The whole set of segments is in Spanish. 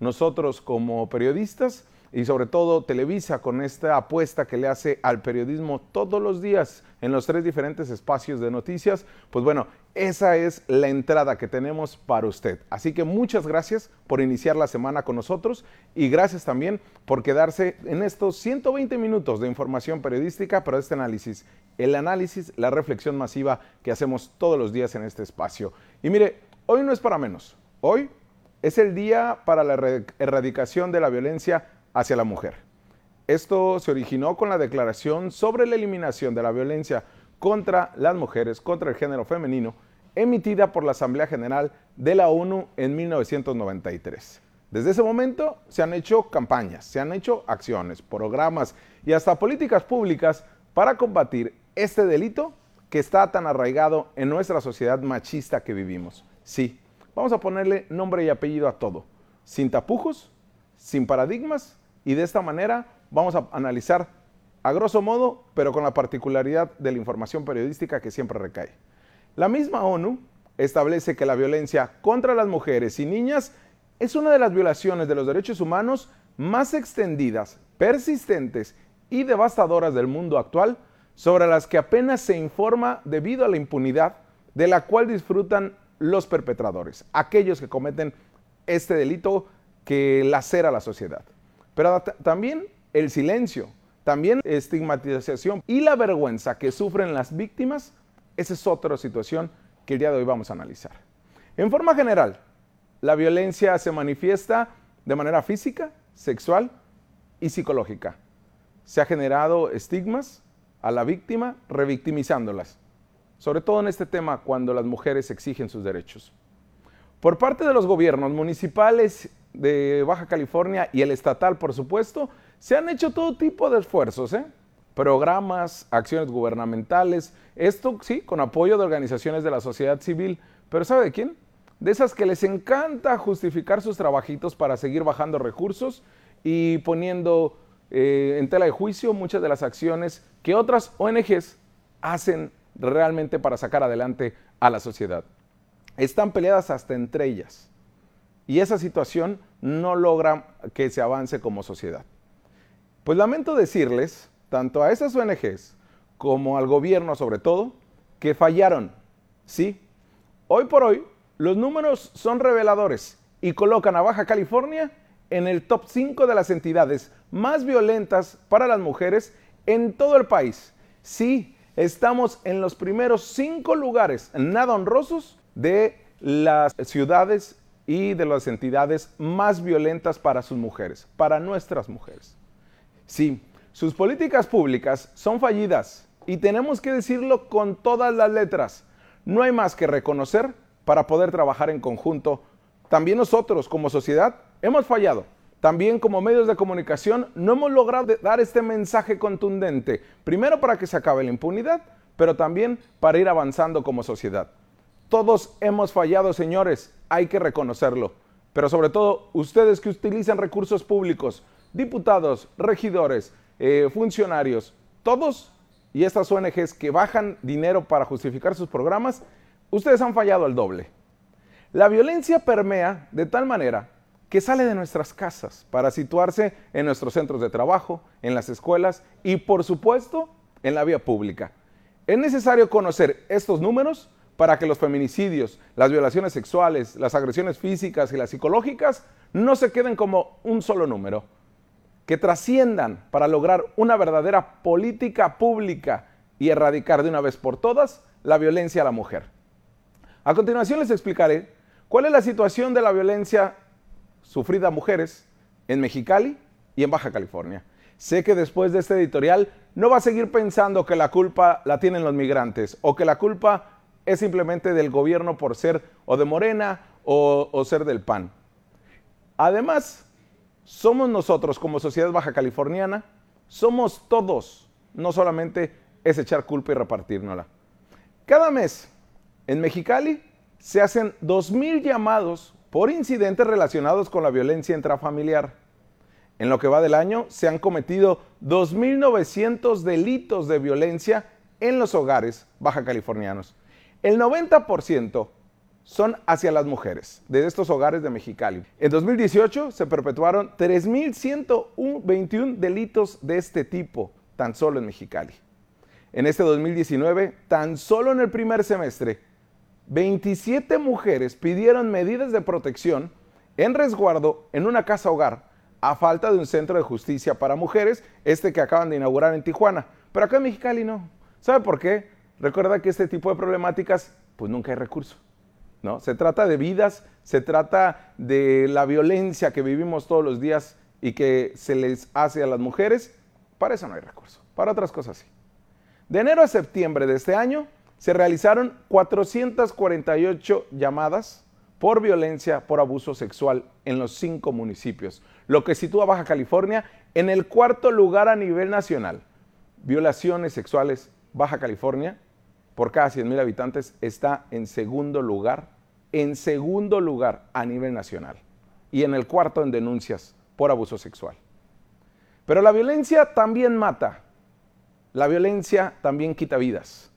nosotros como periodistas y sobre todo Televisa con esta apuesta que le hace al periodismo todos los días en los tres diferentes espacios de noticias, pues bueno, esa es la entrada que tenemos para usted. Así que muchas gracias por iniciar la semana con nosotros y gracias también por quedarse en estos 120 minutos de información periodística para este análisis. El análisis, la reflexión masiva que hacemos todos los días en este espacio. Y mire, hoy no es para menos. Hoy es el día para la erradicación de la violencia hacia la mujer. Esto se originó con la declaración sobre la eliminación de la violencia contra las mujeres, contra el género femenino, emitida por la Asamblea General de la ONU en 1993. Desde ese momento se han hecho campañas, se han hecho acciones, programas y hasta políticas públicas para combatir este delito que está tan arraigado en nuestra sociedad machista que vivimos. Sí, vamos a ponerle nombre y apellido a todo, sin tapujos, sin paradigmas y de esta manera vamos a analizar a grosso modo, pero con la particularidad de la información periodística que siempre recae. La misma ONU establece que la violencia contra las mujeres y niñas es una de las violaciones de los derechos humanos más extendidas, persistentes y devastadoras del mundo actual, sobre las que apenas se informa debido a la impunidad de la cual disfrutan los perpetradores, aquellos que cometen este delito que lacera a la sociedad. Pero también el silencio, también estigmatización y la vergüenza que sufren las víctimas, esa es otra situación que el día de hoy vamos a analizar. En forma general, la violencia se manifiesta de manera física, sexual y psicológica. Se ha generado estigmas a la víctima, revictimizándolas, sobre todo en este tema cuando las mujeres exigen sus derechos. Por parte de los gobiernos municipales de Baja California y el estatal, por supuesto, se han hecho todo tipo de esfuerzos, ¿eh? programas, acciones gubernamentales, esto sí, con apoyo de organizaciones de la sociedad civil, pero ¿sabe de quién? De esas que les encanta justificar sus trabajitos para seguir bajando recursos y poniendo eh, en tela de juicio muchas de las acciones que otras ONGs hacen realmente para sacar adelante a la sociedad. Están peleadas hasta entre ellas. Y esa situación no logra que se avance como sociedad. Pues lamento decirles, tanto a esas ONGs como al gobierno sobre todo, que fallaron. Sí, hoy por hoy los números son reveladores y colocan a Baja California en el top 5 de las entidades más violentas para las mujeres en todo el país. Sí, estamos en los primeros 5 lugares nada honrosos de las ciudades y de las entidades más violentas para sus mujeres, para nuestras mujeres. Sí, sus políticas públicas son fallidas y tenemos que decirlo con todas las letras. No hay más que reconocer para poder trabajar en conjunto. También nosotros como sociedad hemos fallado. También como medios de comunicación no hemos logrado dar este mensaje contundente, primero para que se acabe la impunidad, pero también para ir avanzando como sociedad. Todos hemos fallado, señores, hay que reconocerlo. Pero sobre todo, ustedes que utilizan recursos públicos, diputados, regidores, eh, funcionarios, todos y estas ONGs que bajan dinero para justificar sus programas, ustedes han fallado al doble. La violencia permea de tal manera que sale de nuestras casas para situarse en nuestros centros de trabajo, en las escuelas y por supuesto en la vía pública. Es necesario conocer estos números para que los feminicidios, las violaciones sexuales, las agresiones físicas y las psicológicas no se queden como un solo número, que trasciendan para lograr una verdadera política pública y erradicar de una vez por todas la violencia a la mujer. A continuación les explicaré cuál es la situación de la violencia sufrida a mujeres en Mexicali y en Baja California. Sé que después de este editorial no va a seguir pensando que la culpa la tienen los migrantes o que la culpa es simplemente del gobierno por ser o de Morena o, ser del PAN. Además, somos nosotros como sociedad baja californiana, somos todos, no solamente es echar culpa y repartirnosla. Cada mes en Mexicali se hacen 2.000 llamados por incidentes relacionados con la violencia intrafamiliar. En lo que va del año se han cometido 2.900 delitos de violencia en los hogares baja californianos. El 90% son hacia las mujeres de estos hogares de Mexicali. En 2018 se perpetuaron 3.121 delitos de este tipo tan solo en Mexicali. En este 2019, tan solo en el primer semestre, 27 mujeres pidieron medidas de protección en resguardo en una casa hogar a falta de un centro de justicia para mujeres, este que acaban de inaugurar en Tijuana. Pero acá en Mexicali no. ¿Sabe por qué? Recuerda que este tipo de problemáticas, pues nunca hay recurso. ¿no? Se trata de vidas, se trata de la violencia que vivimos todos los días y que se les hace a las mujeres. Para eso no hay recurso. Para otras cosas sí. De enero a septiembre de este año se realizaron 448 llamadas por violencia por abuso sexual en los cinco municipios, lo que sitúa a Baja California en el cuarto lugar a nivel nacional. Violaciones sexuales, Baja California, por cada 100.000 habitantes, está en segundo lugar, en segundo lugar a nivel nacional y en el cuarto en denuncias por abuso sexual. Pero la violencia también mata, la violencia también quita vidas.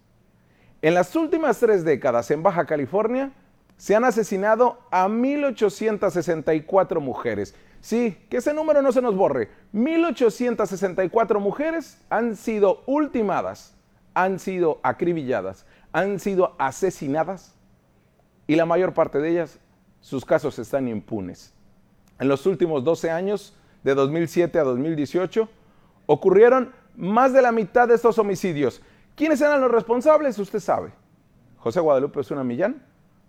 En las últimas tres décadas en Baja California se han asesinado a 1.864 mujeres. Sí, que ese número no se nos borre. 1.864 mujeres han sido ultimadas, han sido acribilladas, han sido asesinadas y la mayor parte de ellas, sus casos están impunes. En los últimos 12 años, de 2007 a 2018, ocurrieron más de la mitad de estos homicidios. ¿Quiénes eran los responsables? Usted sabe. José Guadalupe Osuna Millán,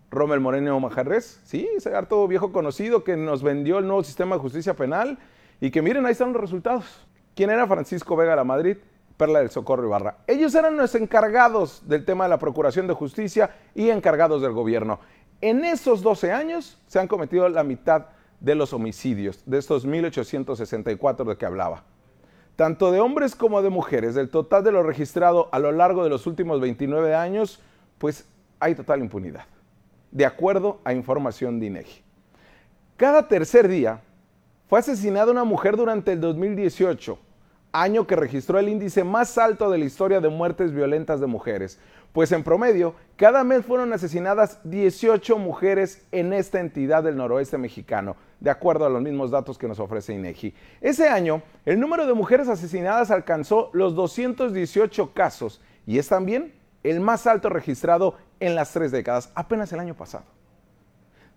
Rommel Moreno Majarres, sí, ese harto viejo conocido que nos vendió el nuevo sistema de justicia penal y que miren, ahí están los resultados. ¿Quién era Francisco Vega la Madrid? Perla del Socorro Ibarra. Ellos eran los encargados del tema de la Procuración de Justicia y encargados del gobierno. En esos 12 años se han cometido la mitad de los homicidios, de estos 1864 de que hablaba. Tanto de hombres como de mujeres, del total de lo registrado a lo largo de los últimos 29 años, pues hay total impunidad de acuerdo a información de INEGI. Cada tercer día fue asesinada una mujer durante el 2018, año que registró el índice más alto de la historia de muertes violentas de mujeres, pues en promedio cada mes fueron asesinadas 18 mujeres en esta entidad del noroeste mexicano, de acuerdo a los mismos datos que nos ofrece INEGI. Ese año, el número de mujeres asesinadas alcanzó los 218 casos y es también el más alto registrado en las tres décadas, apenas el año pasado.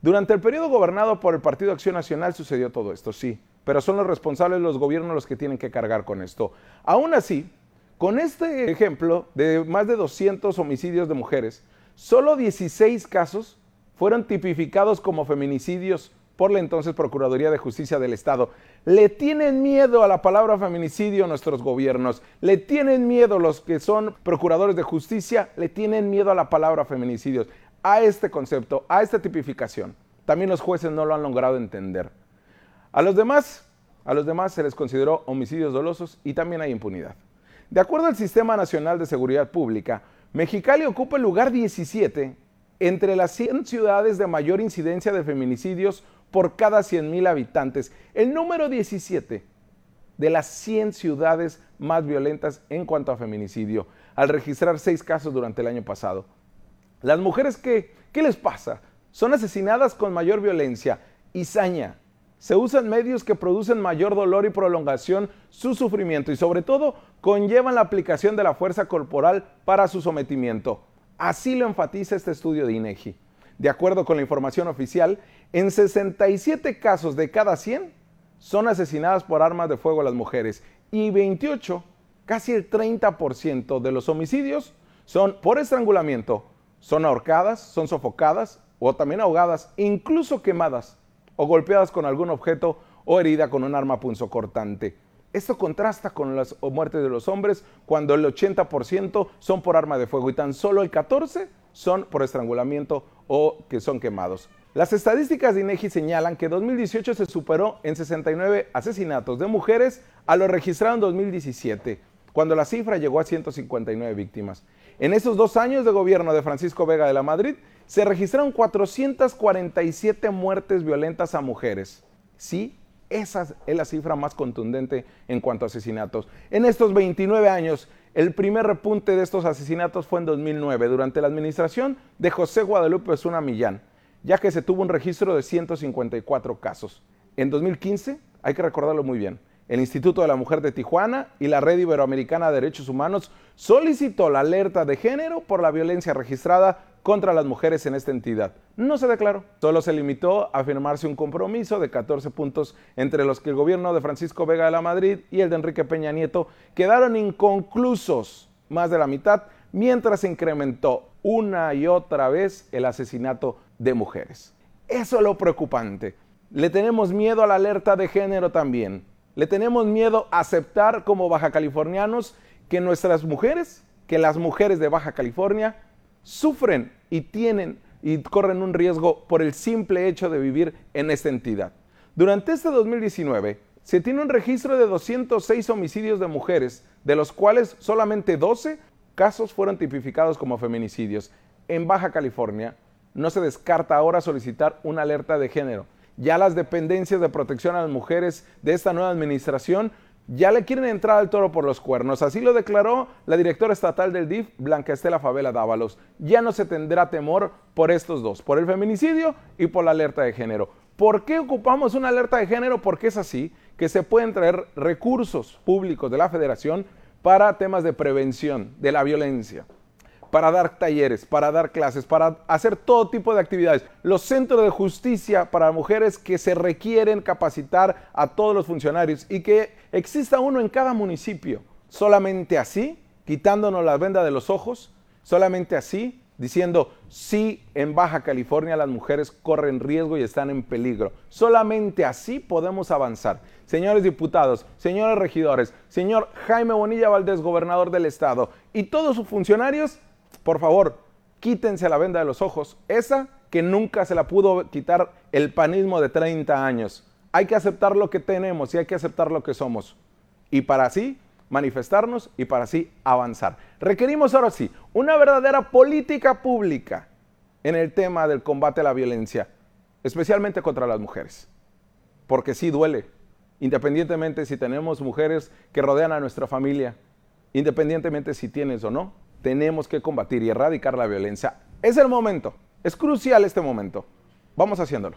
Durante el periodo gobernado por el Partido Acción Nacional sucedió todo esto, sí, pero son los responsables los gobiernos los que tienen que cargar con esto. Aún así, con este ejemplo de más de 200 homicidios de mujeres, solo 16 casos fueron tipificados como feminicidios por la entonces Procuraduría de Justicia del Estado. Le tienen miedo a la palabra feminicidio nuestros gobiernos, le tienen miedo los que son procuradores de justicia, le tienen miedo a la palabra feminicidios, a este concepto, a esta tipificación. También los jueces no lo han logrado entender. A los demás, a los demás se les consideró homicidios dolosos y también hay impunidad. De acuerdo al Sistema Nacional de Seguridad Pública, Mexicali ocupa el lugar 17 entre las 100 ciudades de mayor incidencia de feminicidios por cada 100.000 habitantes. El número 17 de las 100 ciudades más violentas en cuanto a feminicidio, al registrar seis casos durante el año pasado. Las mujeres, ¿qué, ¿qué les pasa? Son asesinadas con mayor violencia y saña. Se usan medios que producen mayor dolor y prolongación su sufrimiento y sobre todo conllevan la aplicación de la fuerza corporal para su sometimiento. Así lo enfatiza este estudio de INEGI. De acuerdo con la información oficial, en 67 casos de cada 100 son asesinadas por armas de fuego las mujeres y 28, casi el 30% de los homicidios son por estrangulamiento, son ahorcadas, son sofocadas o también ahogadas, incluso quemadas o golpeadas con algún objeto o herida con un arma punzocortante. Esto contrasta con las muertes de los hombres cuando el 80% son por arma de fuego y tan solo el 14% son por estrangulamiento o que son quemados. Las estadísticas de INEGI señalan que 2018 se superó en 69 asesinatos de mujeres a lo registrado en 2017, cuando la cifra llegó a 159 víctimas. En esos dos años de gobierno de Francisco Vega de la Madrid, se registraron 447 muertes violentas a mujeres. Sí, esa es la cifra más contundente en cuanto a asesinatos. En estos 29 años, el primer repunte de estos asesinatos fue en 2009, durante la administración de José Guadalupe Zuna Millán. ya que se tuvo un registro de 154 casos. En 2015, hay que recordarlo muy bien, el Instituto de la Mujer de Tijuana y la Red Iberoamericana de Derechos Humanos solicitó la alerta de género por la violencia registrada contra las mujeres en esta entidad. No se declaró, solo se limitó a firmarse un compromiso de 14 puntos entre los que el gobierno de Francisco Vega de la Madrid y el de Enrique Peña Nieto quedaron inconclusos, más de la mitad, mientras se incrementó una y otra vez el asesinato de mujeres. Eso es lo preocupante. Le tenemos miedo a la alerta de género también. Le tenemos miedo a aceptar como baja californianos que nuestras mujeres, que las mujeres de Baja California sufren y tienen y corren un riesgo por el simple hecho de vivir en esta entidad. Durante este 2019 se tiene un registro de 206 homicidios de mujeres, de los cuales solamente 12 casos fueron tipificados como feminicidios. En Baja California no se descarta ahora solicitar una alerta de género ya las dependencias de protección a las mujeres de esta nueva administración ya le quieren entrar al toro por los cuernos. Así lo declaró la directora estatal del DIF, Blanca Estela Favela Dávalos. Ya no se tendrá temor por estos dos, por el feminicidio y por la alerta de género. ¿Por qué ocupamos una alerta de género? Porque es así que se pueden traer recursos públicos de la federación para temas de prevención de la violencia para dar talleres, para dar clases, para hacer todo tipo de actividades. Los centros de justicia para mujeres que se requieren capacitar a todos los funcionarios y que exista uno en cada municipio. Solamente así, quitándonos la venda de los ojos, solamente así, diciendo, sí, en Baja California las mujeres corren riesgo y están en peligro. Solamente así podemos avanzar. Señores diputados, señores regidores, señor Jaime Bonilla Valdés, gobernador del estado, y todos sus funcionarios, por favor, quítense la venda de los ojos, esa que nunca se la pudo quitar el panismo de 30 años. Hay que aceptar lo que tenemos y hay que aceptar lo que somos. Y para así manifestarnos y para así avanzar. Requerimos ahora sí una verdadera política pública en el tema del combate a la violencia, especialmente contra las mujeres. Porque sí duele, independientemente si tenemos mujeres que rodean a nuestra familia, independientemente si tienes o no, tenemos que combatir y erradicar la violencia. Es el momento, es crucial este momento. Vamos haciéndolo.